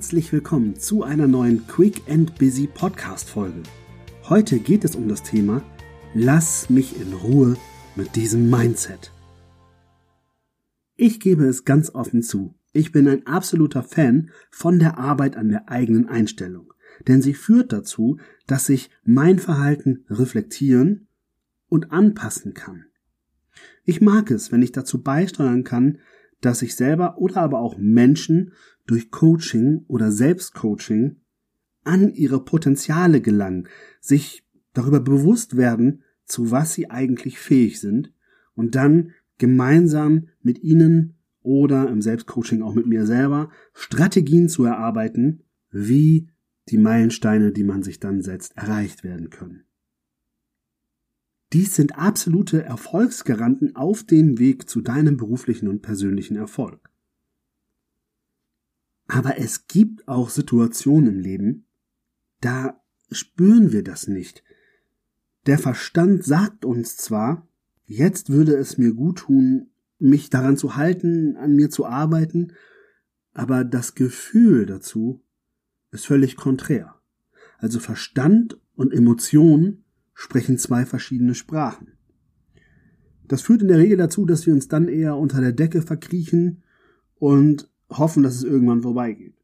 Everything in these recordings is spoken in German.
herzlich willkommen zu einer neuen Quick and Busy Podcast Folge. Heute geht es um das Thema Lass mich in Ruhe mit diesem Mindset. Ich gebe es ganz offen zu. Ich bin ein absoluter Fan von der Arbeit an der eigenen Einstellung, denn sie führt dazu, dass ich mein Verhalten reflektieren und anpassen kann. Ich mag es, wenn ich dazu beisteuern kann, dass ich selber oder aber auch Menschen durch Coaching oder Selbstcoaching an ihre Potenziale gelangen, sich darüber bewusst werden, zu was sie eigentlich fähig sind und dann gemeinsam mit ihnen oder im Selbstcoaching auch mit mir selber Strategien zu erarbeiten, wie die Meilensteine, die man sich dann setzt, erreicht werden können. Dies sind absolute Erfolgsgaranten auf dem Weg zu deinem beruflichen und persönlichen Erfolg. Aber es gibt auch Situationen im Leben, da spüren wir das nicht. Der Verstand sagt uns zwar, jetzt würde es mir gut tun, mich daran zu halten, an mir zu arbeiten, aber das Gefühl dazu ist völlig konträr. Also Verstand und Emotionen sprechen zwei verschiedene Sprachen. Das führt in der Regel dazu, dass wir uns dann eher unter der Decke verkriechen und hoffen, dass es irgendwann vorbeigeht.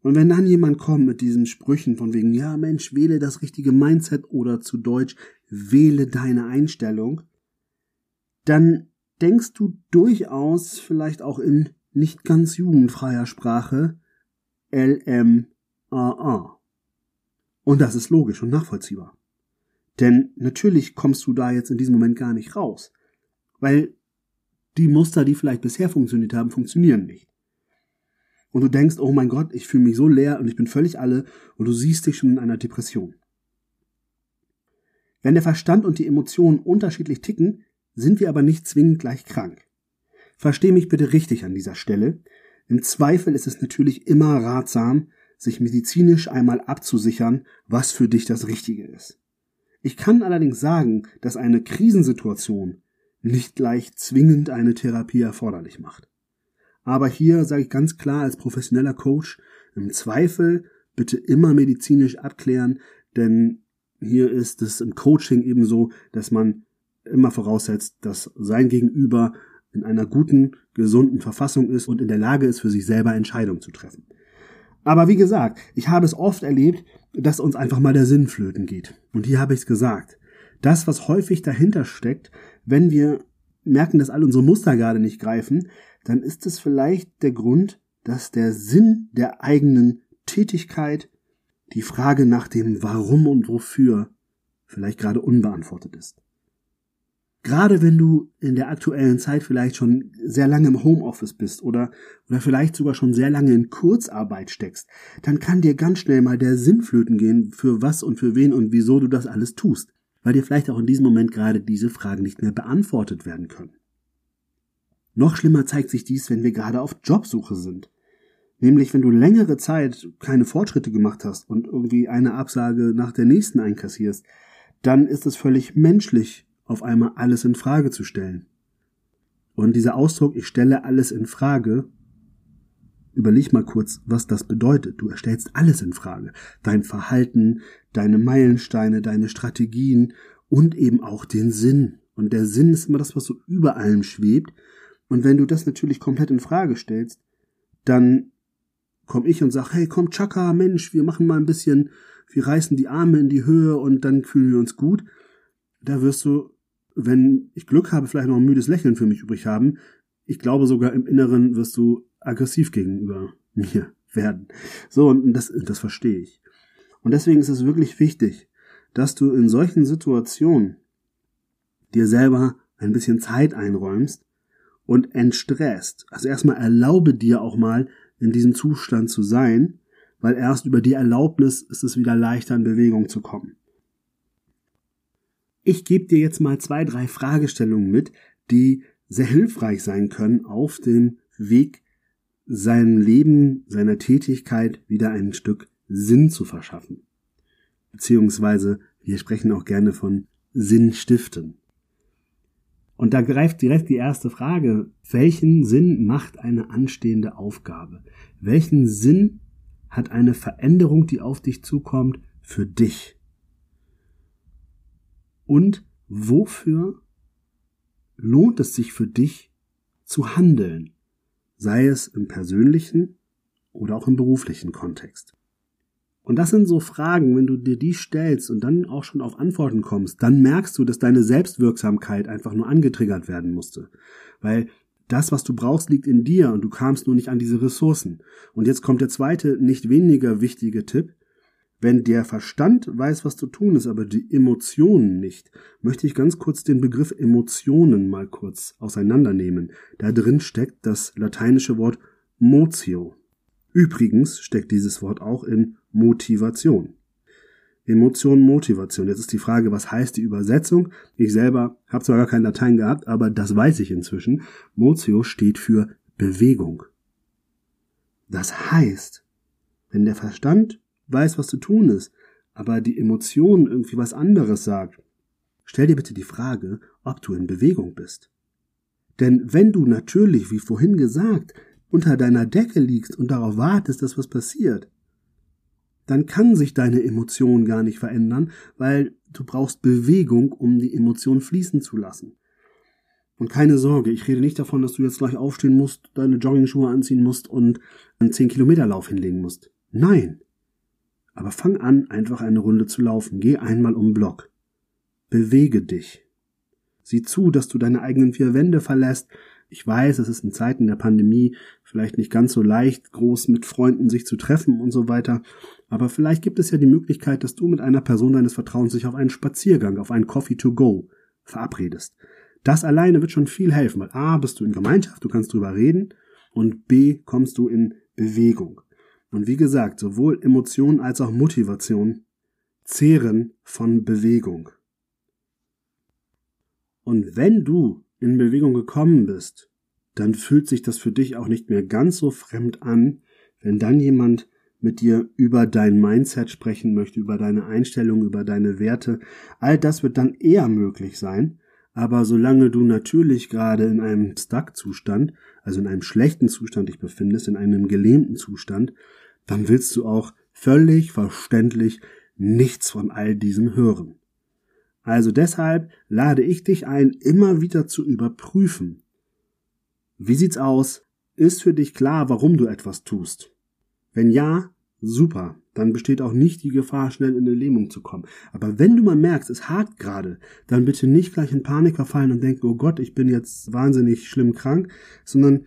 Und wenn dann jemand kommt mit diesen Sprüchen von wegen, ja Mensch, wähle das richtige Mindset oder zu Deutsch, wähle deine Einstellung, dann denkst du durchaus vielleicht auch in nicht ganz jugendfreier Sprache LMAA. Und das ist logisch und nachvollziehbar. Denn natürlich kommst du da jetzt in diesem Moment gar nicht raus. Weil die Muster, die vielleicht bisher funktioniert haben, funktionieren nicht. Und du denkst, oh mein Gott, ich fühle mich so leer und ich bin völlig alle und du siehst dich schon in einer Depression. Wenn der Verstand und die Emotionen unterschiedlich ticken, sind wir aber nicht zwingend gleich krank. Versteh mich bitte richtig an dieser Stelle. Im Zweifel ist es natürlich immer ratsam, sich medizinisch einmal abzusichern, was für dich das Richtige ist. Ich kann allerdings sagen, dass eine Krisensituation nicht gleich zwingend eine Therapie erforderlich macht. Aber hier sage ich ganz klar als professioneller Coach, im Zweifel bitte immer medizinisch abklären, denn hier ist es im Coaching ebenso, dass man immer voraussetzt, dass sein Gegenüber in einer guten, gesunden Verfassung ist und in der Lage ist, für sich selber Entscheidungen zu treffen. Aber wie gesagt, ich habe es oft erlebt, dass uns einfach mal der Sinn flöten geht. Und hier habe ich es gesagt. Das, was häufig dahinter steckt, wenn wir merken, dass all unsere Muster gerade nicht greifen, dann ist es vielleicht der Grund, dass der Sinn der eigenen Tätigkeit, die Frage nach dem Warum und Wofür vielleicht gerade unbeantwortet ist. Gerade wenn du in der aktuellen Zeit vielleicht schon sehr lange im Homeoffice bist oder, oder vielleicht sogar schon sehr lange in Kurzarbeit steckst, dann kann dir ganz schnell mal der Sinn flöten gehen, für was und für wen und wieso du das alles tust, weil dir vielleicht auch in diesem Moment gerade diese Fragen nicht mehr beantwortet werden können. Noch schlimmer zeigt sich dies, wenn wir gerade auf Jobsuche sind. Nämlich, wenn du längere Zeit keine Fortschritte gemacht hast und irgendwie eine Absage nach der nächsten einkassierst, dann ist es völlig menschlich, auf einmal alles in Frage zu stellen. Und dieser Ausdruck, ich stelle alles in Frage, überleg mal kurz, was das bedeutet. Du erstellst alles in Frage. Dein Verhalten, deine Meilensteine, deine Strategien und eben auch den Sinn. Und der Sinn ist immer das, was so über allem schwebt. Und wenn du das natürlich komplett in Frage stellst, dann komme ich und sag, hey, komm, Chaka, Mensch, wir machen mal ein bisschen, wir reißen die Arme in die Höhe und dann fühlen wir uns gut. Da wirst du wenn ich Glück habe, vielleicht noch ein müdes Lächeln für mich übrig haben. Ich glaube sogar im Inneren wirst du aggressiv gegenüber mir werden. So, und das, das verstehe ich. Und deswegen ist es wirklich wichtig, dass du in solchen Situationen dir selber ein bisschen Zeit einräumst und entstresst. Also erstmal erlaube dir auch mal in diesem Zustand zu sein, weil erst über die Erlaubnis ist es wieder leichter in Bewegung zu kommen. Ich gebe dir jetzt mal zwei, drei Fragestellungen mit, die sehr hilfreich sein können auf dem Weg, seinem Leben, seiner Tätigkeit wieder ein Stück Sinn zu verschaffen. Beziehungsweise wir sprechen auch gerne von Sinn stiften. Und da greift direkt die erste Frage. Welchen Sinn macht eine anstehende Aufgabe? Welchen Sinn hat eine Veränderung, die auf dich zukommt, für dich? Und wofür lohnt es sich für dich zu handeln? Sei es im persönlichen oder auch im beruflichen Kontext. Und das sind so Fragen, wenn du dir die stellst und dann auch schon auf Antworten kommst, dann merkst du, dass deine Selbstwirksamkeit einfach nur angetriggert werden musste. Weil das, was du brauchst, liegt in dir und du kamst nur nicht an diese Ressourcen. Und jetzt kommt der zweite, nicht weniger wichtige Tipp. Wenn der Verstand weiß, was zu tun ist, aber die Emotionen nicht, möchte ich ganz kurz den Begriff Emotionen mal kurz auseinandernehmen. Da drin steckt das lateinische Wort motio. Übrigens steckt dieses Wort auch in Motivation. Emotion, Motivation. Jetzt ist die Frage, was heißt die Übersetzung? Ich selber habe zwar gar kein Latein gehabt, aber das weiß ich inzwischen. Motio steht für Bewegung. Das heißt, wenn der Verstand weiß, was zu tun ist, aber die Emotion irgendwie was anderes sagt, stell dir bitte die Frage, ob du in Bewegung bist. Denn wenn du natürlich, wie vorhin gesagt, unter deiner Decke liegst und darauf wartest, dass was passiert, dann kann sich deine Emotion gar nicht verändern, weil du brauchst Bewegung, um die Emotion fließen zu lassen. Und keine Sorge, ich rede nicht davon, dass du jetzt gleich aufstehen musst, deine Jogging-Schuhe anziehen musst und einen 10 Kilometer Lauf hinlegen musst. Nein. Aber fang an, einfach eine Runde zu laufen. Geh einmal um Block. Bewege dich. Sieh zu, dass du deine eigenen vier Wände verlässt, ich weiß, es ist in Zeiten der Pandemie vielleicht nicht ganz so leicht, groß mit Freunden sich zu treffen und so weiter. Aber vielleicht gibt es ja die Möglichkeit, dass du mit einer Person deines Vertrauens sich auf einen Spaziergang, auf einen Coffee to go verabredest. Das alleine wird schon viel helfen, weil A, bist du in Gemeinschaft, du kannst drüber reden und B, kommst du in Bewegung. Und wie gesagt, sowohl Emotionen als auch Motivation zehren von Bewegung. Und wenn du in Bewegung gekommen bist, dann fühlt sich das für dich auch nicht mehr ganz so fremd an, wenn dann jemand mit dir über dein Mindset sprechen möchte, über deine Einstellung, über deine Werte. All das wird dann eher möglich sein. Aber solange du natürlich gerade in einem Stuck-Zustand, also in einem schlechten Zustand dich befindest, in einem gelähmten Zustand, dann willst du auch völlig verständlich nichts von all diesem hören. Also deshalb lade ich dich ein, immer wieder zu überprüfen. Wie sieht's aus? Ist für dich klar, warum du etwas tust? Wenn ja, super, dann besteht auch nicht die Gefahr, schnell in eine Lähmung zu kommen. Aber wenn du mal merkst, es hakt gerade, dann bitte nicht gleich in Panik verfallen und denken, oh Gott, ich bin jetzt wahnsinnig schlimm krank, sondern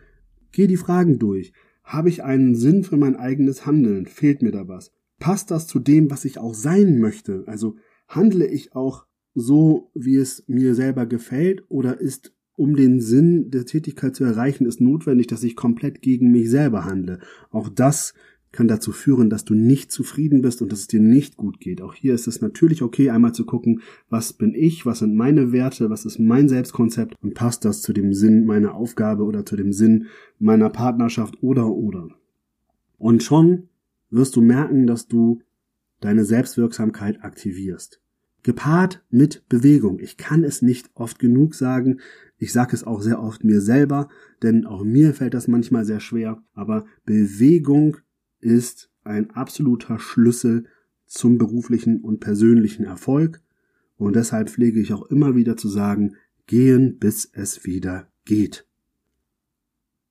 geh die Fragen durch. Habe ich einen Sinn für mein eigenes Handeln? Fehlt mir da was? Passt das zu dem, was ich auch sein möchte? Also handle ich auch so, wie es mir selber gefällt, oder ist, um den Sinn der Tätigkeit zu erreichen, ist notwendig, dass ich komplett gegen mich selber handle. Auch das kann dazu führen, dass du nicht zufrieden bist und dass es dir nicht gut geht. Auch hier ist es natürlich okay, einmal zu gucken, was bin ich, was sind meine Werte, was ist mein Selbstkonzept und passt das zu dem Sinn meiner Aufgabe oder zu dem Sinn meiner Partnerschaft oder oder. Und schon wirst du merken, dass du deine Selbstwirksamkeit aktivierst gepaart mit Bewegung. Ich kann es nicht oft genug sagen. Ich sage es auch sehr oft mir selber, denn auch mir fällt das manchmal sehr schwer. Aber Bewegung ist ein absoluter Schlüssel zum beruflichen und persönlichen Erfolg. Und deshalb pflege ich auch immer wieder zu sagen, gehen, bis es wieder geht.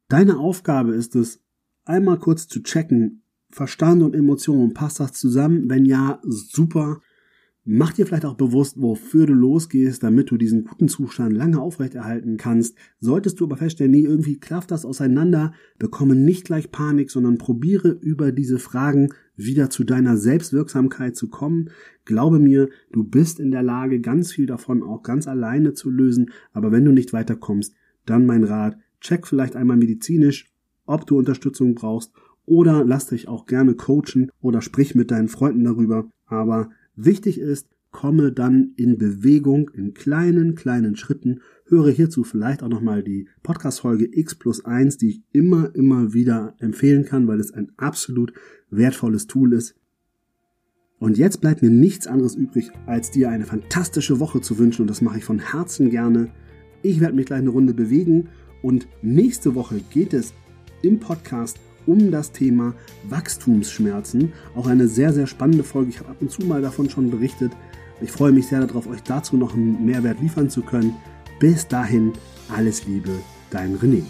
Deine Aufgabe ist es, einmal kurz zu checken, Verstand und Emotionen, passt das zusammen? Wenn ja, super. Mach dir vielleicht auch bewusst, wofür du losgehst, damit du diesen guten Zustand lange aufrechterhalten kannst. Solltest du aber feststellen, nee, irgendwie klafft das auseinander, bekomme nicht gleich Panik, sondern probiere über diese Fragen wieder zu deiner Selbstwirksamkeit zu kommen. Glaube mir, du bist in der Lage, ganz viel davon auch ganz alleine zu lösen. Aber wenn du nicht weiterkommst, dann mein Rat, check vielleicht einmal medizinisch, ob du Unterstützung brauchst oder lass dich auch gerne coachen oder sprich mit deinen Freunden darüber. Aber Wichtig ist, komme dann in Bewegung in kleinen, kleinen Schritten. Höre hierzu vielleicht auch nochmal die Podcast-Folge X plus 1, die ich immer, immer wieder empfehlen kann, weil es ein absolut wertvolles Tool ist. Und jetzt bleibt mir nichts anderes übrig, als dir eine fantastische Woche zu wünschen und das mache ich von Herzen gerne. Ich werde mich gleich eine Runde bewegen und nächste Woche geht es im Podcast um das Thema Wachstumsschmerzen. Auch eine sehr, sehr spannende Folge. Ich habe ab und zu mal davon schon berichtet. Ich freue mich sehr darauf, euch dazu noch einen Mehrwert liefern zu können. Bis dahin, alles Liebe, dein René.